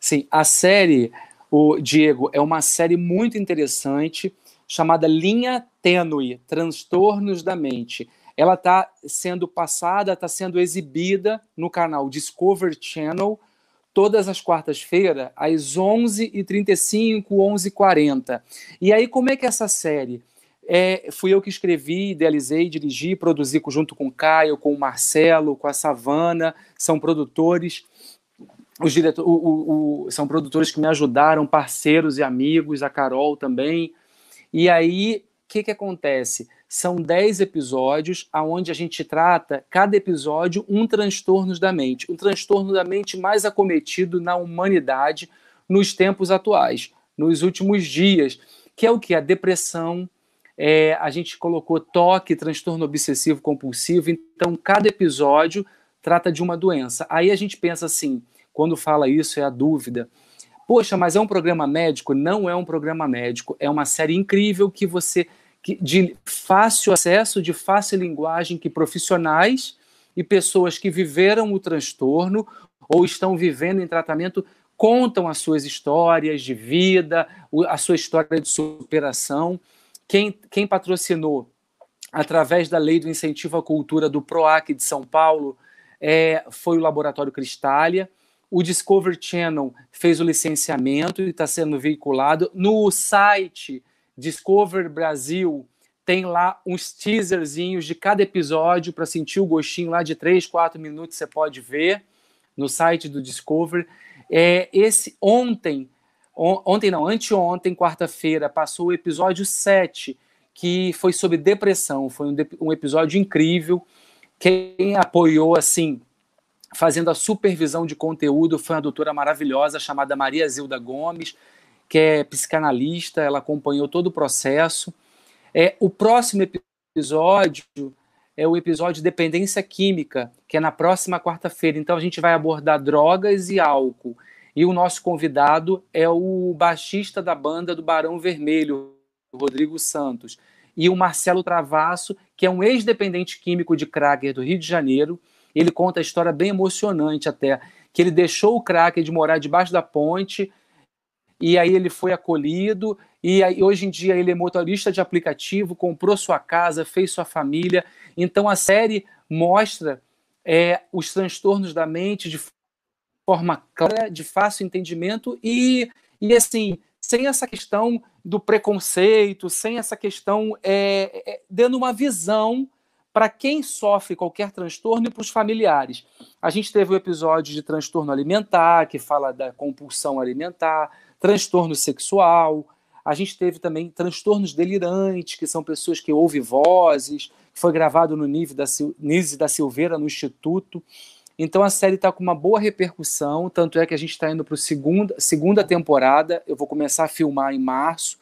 Sim, a série, o Diego, é uma série muito interessante chamada Linha Tênue, Transtornos da Mente. Ela está sendo passada, está sendo exibida no canal Discover Channel todas as quartas-feiras, às 11h35, 11h40. E aí, como é que é essa série? É, fui eu que escrevi, idealizei, dirigi, produzi junto com o Caio, com o Marcelo, com a Savana, são produtores. Os diretor, o, o, o, são produtores que me ajudaram, parceiros e amigos, a Carol também, e aí, o que, que acontece? São 10 episódios onde a gente trata, cada episódio, um transtorno da mente. Um transtorno da mente mais acometido na humanidade nos tempos atuais, nos últimos dias, que é o que? A depressão, é, a gente colocou toque, transtorno obsessivo compulsivo, então cada episódio trata de uma doença. Aí a gente pensa assim, quando fala isso é a dúvida. Poxa, mas é um programa médico? Não é um programa médico. É uma série incrível que você. Que, de fácil acesso, de fácil linguagem, que profissionais e pessoas que viveram o transtorno ou estão vivendo em tratamento contam as suas histórias de vida, a sua história de superação. Quem, quem patrocinou através da lei do incentivo à cultura do PROAC de São Paulo é, foi o Laboratório Cristália. O Discovery Channel fez o licenciamento e está sendo veiculado. No site Discover Brasil tem lá uns teaserzinhos de cada episódio para sentir o gostinho lá de 3, 4 minutos você pode ver no site do Discover. É, esse ontem, on, ontem não, anteontem, quarta-feira, passou o episódio 7, que foi sobre depressão. Foi um, um episódio incrível. Quem apoiou assim fazendo a supervisão de conteúdo foi uma doutora maravilhosa chamada Maria Zilda Gomes, que é psicanalista, ela acompanhou todo o processo. É, o próximo episódio é o episódio Dependência Química, que é na próxima quarta-feira. Então a gente vai abordar drogas e álcool. E o nosso convidado é o baixista da banda do Barão Vermelho, Rodrigo Santos. E o Marcelo Travasso, que é um ex-dependente químico de Krager do Rio de Janeiro, ele conta a história bem emocionante até, que ele deixou o cracker de morar debaixo da ponte e aí ele foi acolhido e aí, hoje em dia ele é motorista de aplicativo, comprou sua casa, fez sua família. Então a série mostra é, os transtornos da mente de forma clara, de fácil entendimento e, e assim, sem essa questão do preconceito, sem essa questão, é, é, dando uma visão para quem sofre qualquer transtorno e para os familiares. A gente teve o episódio de transtorno alimentar, que fala da compulsão alimentar, transtorno sexual. A gente teve também transtornos delirantes, que são pessoas que ouvem vozes, foi gravado no nível da Nise da Silveira, no Instituto. Então a série está com uma boa repercussão, tanto é que a gente está indo para a segunda, segunda temporada. Eu vou começar a filmar em março,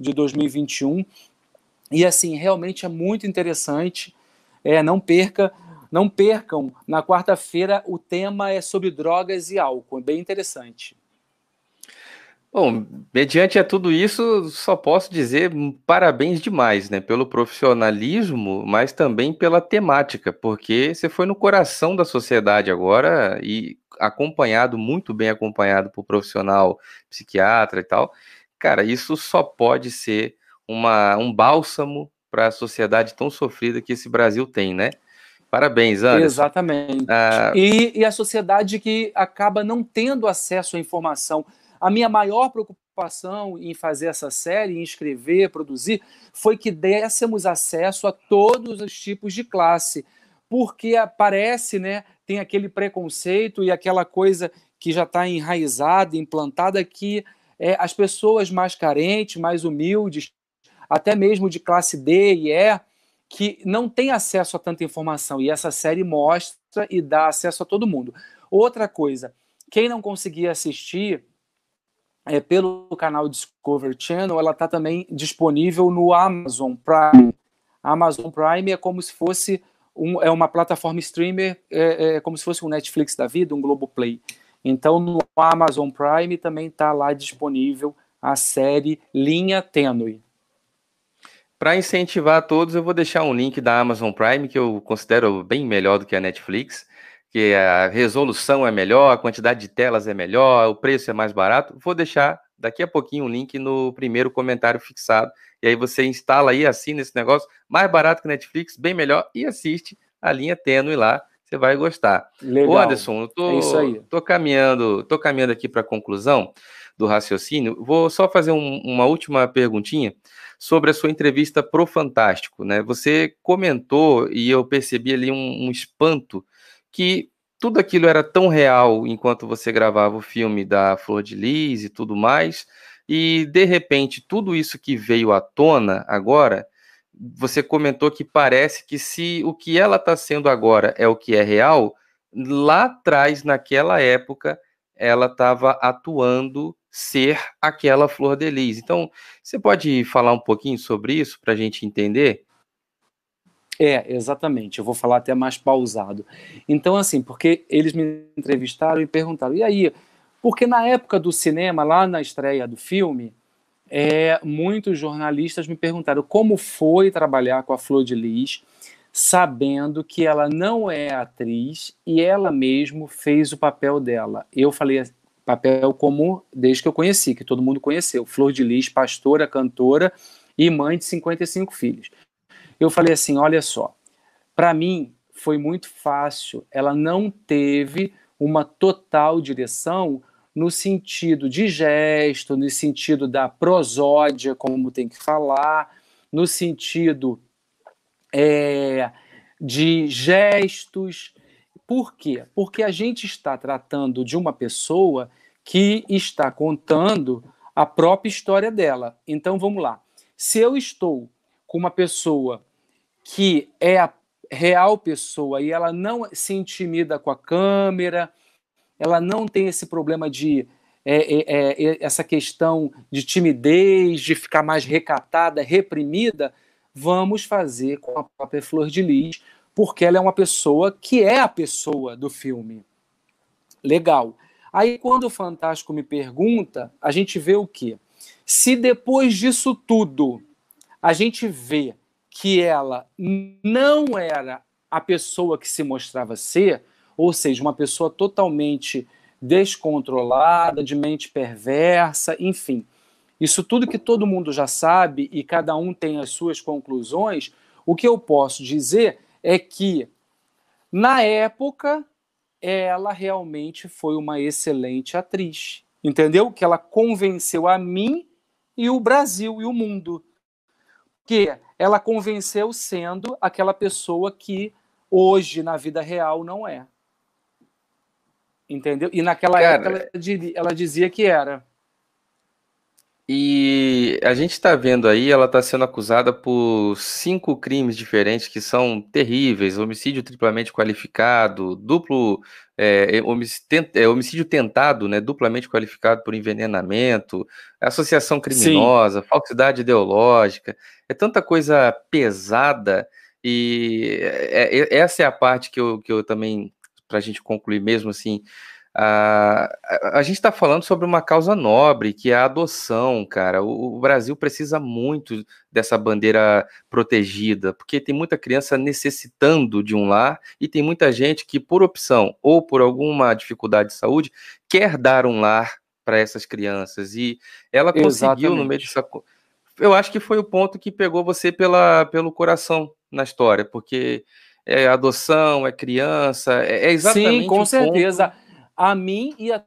de 2021. E assim, realmente é muito interessante. É, não perca, não percam. Na quarta-feira o tema é sobre drogas e álcool. É bem interessante. Bom, mediante a tudo isso, só posso dizer parabéns demais, né? Pelo profissionalismo, mas também pela temática, porque você foi no coração da sociedade agora e acompanhado, muito bem acompanhado por profissional psiquiatra e tal. Cara, isso só pode ser uma, um bálsamo para a sociedade tão sofrida que esse Brasil tem, né? Parabéns, Anderson. Exatamente. Ah... E, e a sociedade que acaba não tendo acesso à informação. A minha maior preocupação em fazer essa série, em escrever, produzir, foi que dessemos acesso a todos os tipos de classe, porque aparece, né, tem aquele preconceito e aquela coisa que já está enraizada, implantada, que é, as pessoas mais carentes, mais humildes, até mesmo de classe D e E, que não têm acesso a tanta informação. E essa série mostra e dá acesso a todo mundo. Outra coisa, quem não conseguir assistir, é, pelo canal Discovery Channel, ela está também disponível no Amazon Prime. Amazon Prime é como se fosse um, é uma plataforma streamer, é, é como se fosse um Netflix da vida, um Globoplay. Então, no Amazon Prime também está lá disponível a série Linha Tênue. Para incentivar todos, eu vou deixar um link da Amazon Prime, que eu considero bem melhor do que a Netflix que a resolução é melhor, a quantidade de telas é melhor, o preço é mais barato. Vou deixar daqui a pouquinho um link no primeiro comentário fixado. E aí você instala aí, assina esse negócio, mais barato que Netflix, bem melhor, e assiste a linha tênue lá. Você vai gostar. Legal. Ô Anderson, eu tô, é tô caminhando, tô caminhando aqui para a conclusão do raciocínio. Vou só fazer um, uma última perguntinha sobre a sua entrevista pro Fantástico, né? Você comentou e eu percebi ali um, um espanto que tudo aquilo era tão real enquanto você gravava o filme da Flor de Lis e tudo mais, e de repente tudo isso que veio à tona agora, você comentou que parece que se o que ela está sendo agora é o que é real, lá atrás, naquela época, ela estava atuando ser aquela Flor de Lis. Então, você pode falar um pouquinho sobre isso para a gente entender? É, exatamente. Eu vou falar até mais pausado. Então, assim, porque eles me entrevistaram e perguntaram, e aí? Porque na época do cinema, lá na estreia do filme, é, muitos jornalistas me perguntaram como foi trabalhar com a Flor de Lis, sabendo que ela não é atriz e ela mesmo fez o papel dela. Eu falei papel como desde que eu conheci, que todo mundo conheceu. Flor de Lis, pastora, cantora e mãe de 55 filhos eu falei assim: olha só, para mim foi muito fácil, ela não teve uma total direção no sentido de gesto, no sentido da prosódia, como tem que falar, no sentido é, de gestos. Por quê? Porque a gente está tratando de uma pessoa que está contando a própria história dela. Então vamos lá. Se eu estou com uma pessoa que é a real pessoa e ela não se intimida com a câmera, ela não tem esse problema de é, é, é, é, essa questão de timidez, de ficar mais recatada, reprimida, vamos fazer com a própria Flor de Lis, porque ela é uma pessoa que é a pessoa do filme. Legal. Aí, quando o Fantástico me pergunta, a gente vê o quê? Se depois disso tudo a gente vê que ela não era a pessoa que se mostrava ser, ou seja, uma pessoa totalmente descontrolada, de mente perversa, enfim. Isso tudo que todo mundo já sabe e cada um tem as suas conclusões, o que eu posso dizer é que, na época, ela realmente foi uma excelente atriz. Entendeu? Que ela convenceu a mim e o Brasil e o mundo. Que ela convenceu sendo aquela pessoa que hoje, na vida real, não é. Entendeu? E naquela Cara, época ela, ela dizia que era. E a gente está vendo aí, ela está sendo acusada por cinco crimes diferentes que são terríveis: homicídio triplamente qualificado, duplo é, é, homicídio tentado, né, duplamente qualificado por envenenamento, associação criminosa, Sim. falsidade ideológica, é tanta coisa pesada e é, é, essa é a parte que eu, que eu também, para a gente concluir mesmo assim, a, a, gente está falando sobre uma causa nobre, que é a adoção, cara. O, o, Brasil precisa muito dessa bandeira protegida, porque tem muita criança necessitando de um lar e tem muita gente que, por opção ou por alguma dificuldade de saúde, quer dar um lar para essas crianças. E ela conseguiu, no meio dessa. Eu acho que foi o ponto que pegou você pela, pelo coração na história, porque é adoção, é criança, é, é exatamente. Sim, com certeza. Ponto a mim e a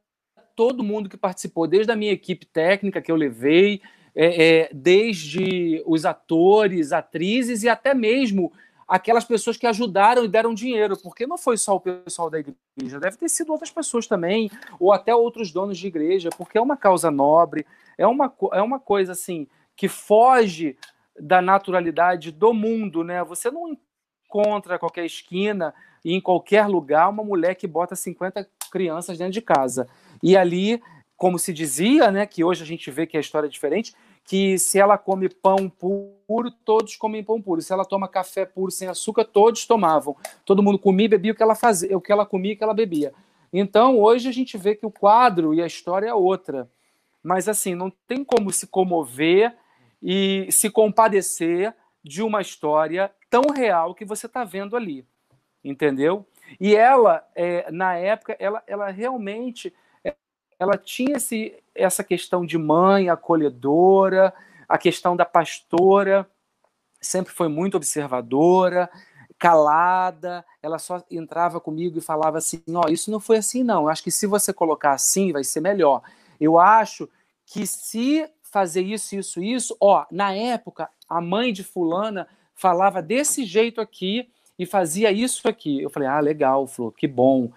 todo mundo que participou, desde a minha equipe técnica que eu levei, é, é, desde os atores, atrizes e até mesmo aquelas pessoas que ajudaram e deram dinheiro, porque não foi só o pessoal da igreja, deve ter sido outras pessoas também, ou até outros donos de igreja, porque é uma causa nobre, é uma, é uma coisa assim que foge da naturalidade do mundo, né? Você não encontra qualquer esquina e em qualquer lugar uma mulher que bota 50 crianças dentro de casa. E ali, como se dizia, né, que hoje a gente vê que a história é diferente, que se ela come pão puro, todos comem pão puro. Se ela toma café puro sem açúcar, todos tomavam. Todo mundo comia e bebia o que ela fazia, o que ela comia e o que ela bebia. Então, hoje a gente vê que o quadro e a história é outra. Mas assim, não tem como se comover e se compadecer de uma história tão real que você está vendo ali. Entendeu? E ela, é, na época, ela, ela realmente ela tinha esse, essa questão de mãe acolhedora, a questão da pastora, sempre foi muito observadora, calada, ela só entrava comigo e falava assim: ó, oh, isso não foi assim, não. Eu acho que se você colocar assim, vai ser melhor. Eu acho que se fazer isso, isso, isso, ó, na época, a mãe de fulana falava desse jeito aqui, e fazia isso aqui. Eu falei, ah, legal, Flor, que bom,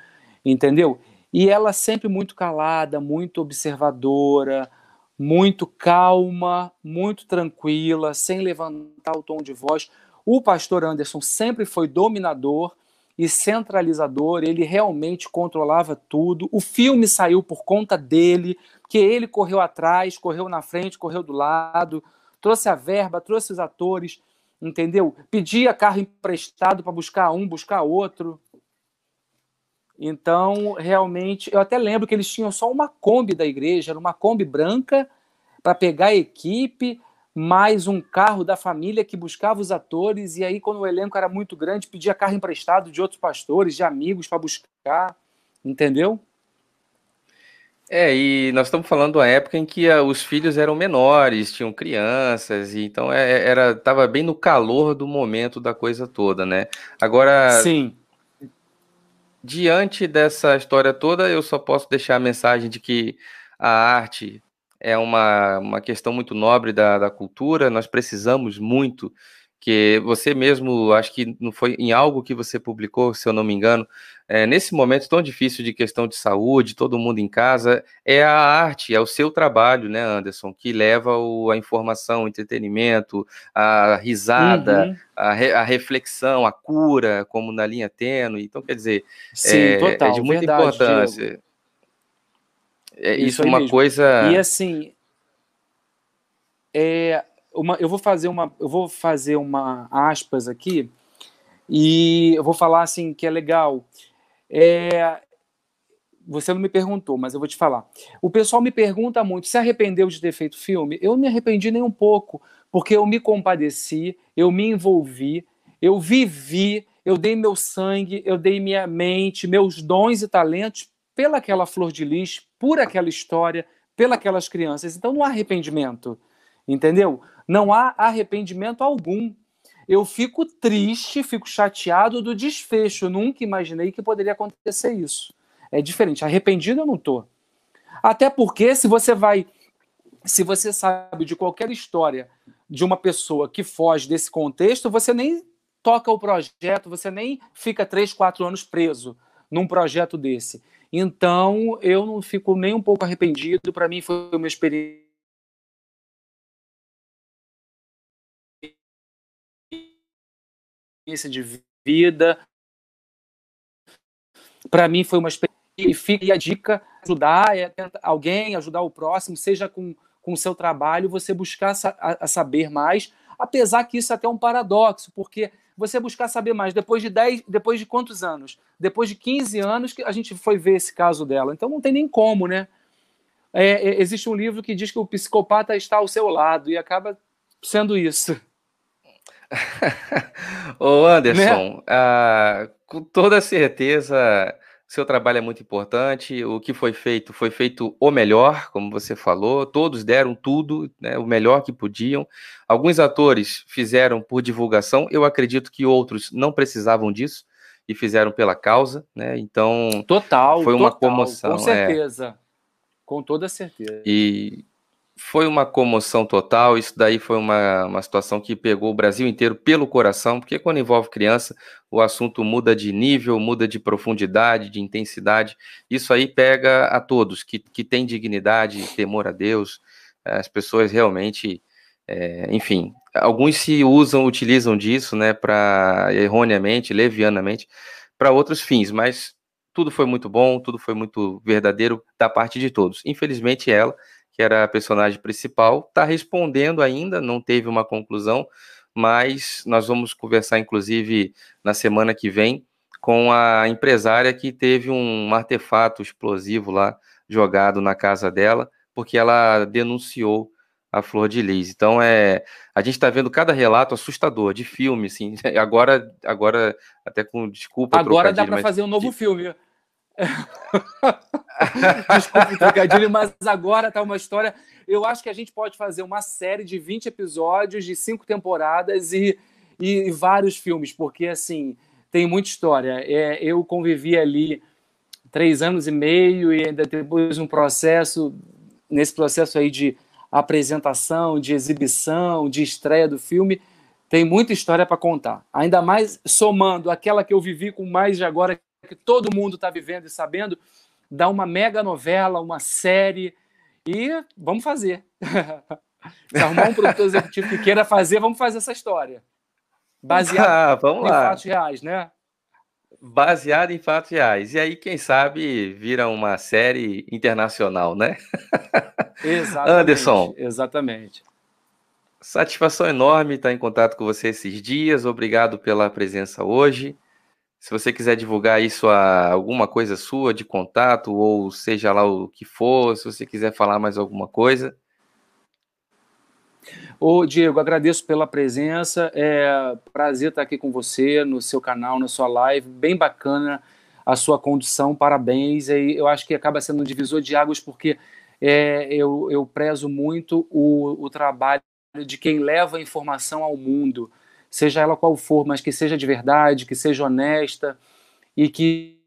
entendeu? E ela sempre muito calada, muito observadora, muito calma, muito tranquila, sem levantar o tom de voz. O pastor Anderson sempre foi dominador e centralizador, ele realmente controlava tudo. O filme saiu por conta dele, que ele correu atrás, correu na frente, correu do lado, trouxe a verba, trouxe os atores entendeu? Pedia carro emprestado para buscar um, buscar outro. Então, realmente, eu até lembro que eles tinham só uma Kombi da igreja, era uma Kombi branca para pegar a equipe, mais um carro da família que buscava os atores, e aí, quando o elenco era muito grande, pedia carro emprestado de outros pastores, de amigos para buscar, entendeu? É, e nós estamos falando da época em que a, os filhos eram menores, tinham crianças, e então é, é era estava bem no calor do momento da coisa toda, né? Agora, sim. Diante dessa história toda, eu só posso deixar a mensagem de que a arte é uma, uma questão muito nobre da, da cultura, nós precisamos muito que você mesmo, acho que não foi em algo que você publicou, se eu não me engano, é, nesse momento tão difícil de questão de saúde, todo mundo em casa, é a arte, é o seu trabalho, né, Anderson, que leva o, a informação, o entretenimento, a risada, uhum. a, re, a, reflexão, a cura, como na linha tênue. Então, quer dizer, Sim, é, total, é de muita verdade, importância. Diego. É isso, isso uma mesmo. coisa. E assim, é, uma, eu vou fazer uma, eu vou fazer uma aspas aqui e eu vou falar assim que é legal. É, você não me perguntou, mas eu vou te falar. O pessoal me pergunta muito: se arrependeu de ter feito filme? Eu não me arrependi nem um pouco, porque eu me compadeci, eu me envolvi, eu vivi, eu dei meu sangue, eu dei minha mente, meus dons e talentos pelaquela flor de lis, por aquela história, pelas crianças. Então não há arrependimento, entendeu? Não há arrependimento algum. Eu fico triste, fico chateado do desfecho. Nunca imaginei que poderia acontecer isso. É diferente. Arrependido eu não tô. Até porque se você vai, se você sabe de qualquer história de uma pessoa que foge desse contexto, você nem toca o projeto, você nem fica três, quatro anos preso num projeto desse. Então, eu não fico nem um pouco arrependido. Para mim, foi uma experiência de vida. Para mim foi uma experiência e fica a dica ajudar é alguém, ajudar o próximo, seja com com o seu trabalho, você buscar a, a saber mais, apesar que isso é até um paradoxo, porque você buscar saber mais depois de 10, depois de quantos anos? Depois de 15 anos que a gente foi ver esse caso dela. Então não tem nem como, né? É, é, existe um livro que diz que o psicopata está ao seu lado e acaba sendo isso. Ô Anderson, né? ah, com toda certeza seu trabalho é muito importante. O que foi feito foi feito o melhor, como você falou. Todos deram tudo, né, o melhor que podiam. Alguns atores fizeram por divulgação. Eu acredito que outros não precisavam disso e fizeram pela causa, né? Então, total, foi uma total, comoção. Com é. certeza, é. com toda certeza. E foi uma comoção total. Isso daí foi uma, uma situação que pegou o Brasil inteiro pelo coração, porque quando envolve criança, o assunto muda de nível, muda de profundidade, de intensidade. Isso aí pega a todos que, que têm dignidade, temor a Deus. As pessoas realmente, é, enfim, alguns se usam, utilizam disso, né, para erroneamente, levianamente, para outros fins, mas tudo foi muito bom, tudo foi muito verdadeiro da parte de todos. Infelizmente, ela que era a personagem principal, está respondendo ainda, não teve uma conclusão, mas nós vamos conversar, inclusive, na semana que vem, com a empresária que teve um artefato explosivo lá jogado na casa dela, porque ela denunciou a Flor de Lis. Então é, a gente está vendo cada relato assustador de filme, assim. Agora, agora até com desculpa. Agora dá para fazer um novo de... filme. Desculpe trocadilho, mas agora tá uma história. Eu acho que a gente pode fazer uma série de 20 episódios, de cinco temporadas e, e, e vários filmes, porque assim tem muita história. É, eu convivi ali três anos e meio e ainda depois um processo, nesse processo aí de apresentação, de exibição, de estreia do filme, tem muita história para contar. Ainda mais somando aquela que eu vivi com mais de agora que todo mundo está vivendo e sabendo, dá uma mega novela, uma série, e vamos fazer. Se arrumar um produtor executivo que queira fazer, vamos fazer essa história. Baseado ah, em lá. fatos reais, né? Baseado em fatos reais. E aí, quem sabe, vira uma série internacional, né? Exatamente. Anderson. Exatamente. Satisfação enorme estar em contato com você esses dias. Obrigado pela presença hoje. Se você quiser divulgar isso a alguma coisa sua de contato, ou seja lá o que for, se você quiser falar mais alguma coisa. Ô, Diego, agradeço pela presença. É prazer estar aqui com você no seu canal, na sua live. Bem bacana a sua condução, parabéns. E eu acho que acaba sendo um divisor de águas, porque é, eu, eu prezo muito o, o trabalho de quem leva a informação ao mundo seja ela qual for, mas que seja de verdade, que seja honesta e que,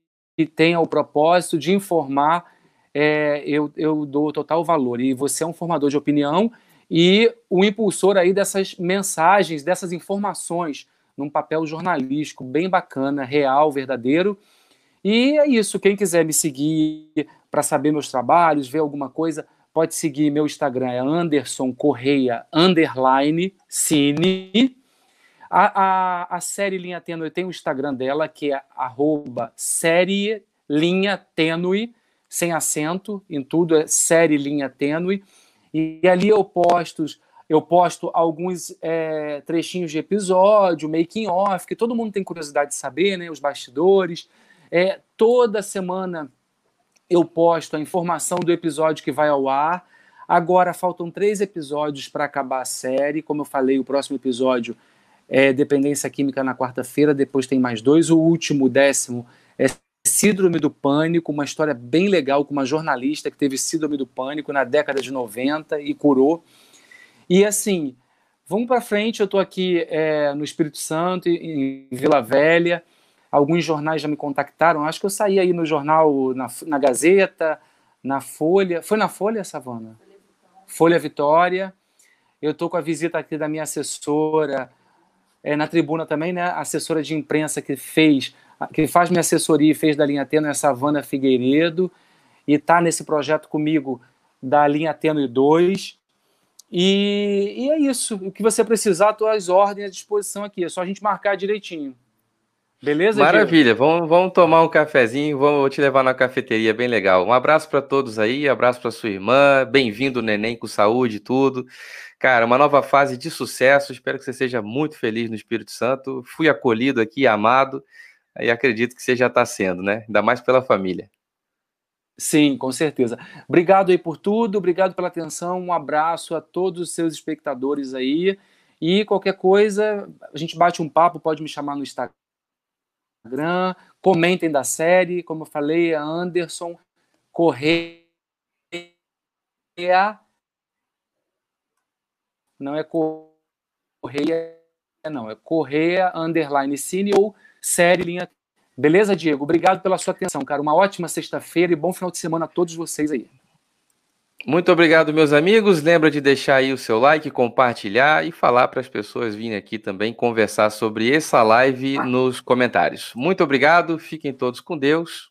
tenha o propósito de informar, é, eu, eu dou total valor. E você é um formador de opinião e o impulsor aí dessas mensagens, dessas informações, num papel jornalístico bem bacana, real, verdadeiro. E é isso. Quem quiser me seguir para saber meus trabalhos, ver alguma coisa, pode seguir meu Instagram, é Anderson Correia, underline, cine. A, a, a série Linha Tênue tem o Instagram dela, que é arroba série linha tênue, sem acento em tudo, é série linha tênue. E, e ali eu posto, eu posto alguns é, trechinhos de episódio, making off, que todo mundo tem curiosidade de saber, né? Os bastidores. É, toda semana eu posto a informação do episódio que vai ao ar. Agora faltam três episódios para acabar a série. Como eu falei, o próximo episódio é dependência química na quarta-feira, depois tem mais dois. O último, décimo, é Síndrome do Pânico, uma história bem legal com uma jornalista que teve Síndrome do Pânico na década de 90 e curou. E assim, vamos para frente. Eu estou aqui é, no Espírito Santo, em Vila Velha. Alguns jornais já me contactaram. Acho que eu saí aí no jornal, na, na Gazeta, na Folha. Foi na Folha, Savana? Folha Vitória. Eu estou com a visita aqui da minha assessora, é, na tribuna também, né, a assessora de imprensa que fez, que faz minha assessoria e fez da linha Tênue é Savana Figueiredo, e está nesse projeto comigo da linha Tênue 2. E, e, é isso. O que você precisar, tuas ordens à disposição aqui. É só a gente marcar direitinho. Beleza, Maravilha. Vamos, vamos tomar um cafezinho. Vou te levar na cafeteria, bem legal. Um abraço para todos aí. Abraço para sua irmã. Bem-vindo, neném, com saúde e tudo. Cara, uma nova fase de sucesso. Espero que você seja muito feliz no Espírito Santo. Fui acolhido aqui, amado. E acredito que você já está sendo, né? Ainda mais pela família. Sim, com certeza. Obrigado aí por tudo, obrigado pela atenção, um abraço a todos os seus espectadores aí. E qualquer coisa, a gente bate um papo, pode me chamar no Instagram, comentem da série, como eu falei, a Anderson Correia. Não é Correia, não, é Correia Underline Cine ou série linha Beleza, Diego? Obrigado pela sua atenção, cara. Uma ótima sexta-feira e bom final de semana a todos vocês aí. Muito obrigado, meus amigos. Lembra de deixar aí o seu like, compartilhar e falar para as pessoas virem aqui também conversar sobre essa live nos comentários. Muito obrigado, fiquem todos com Deus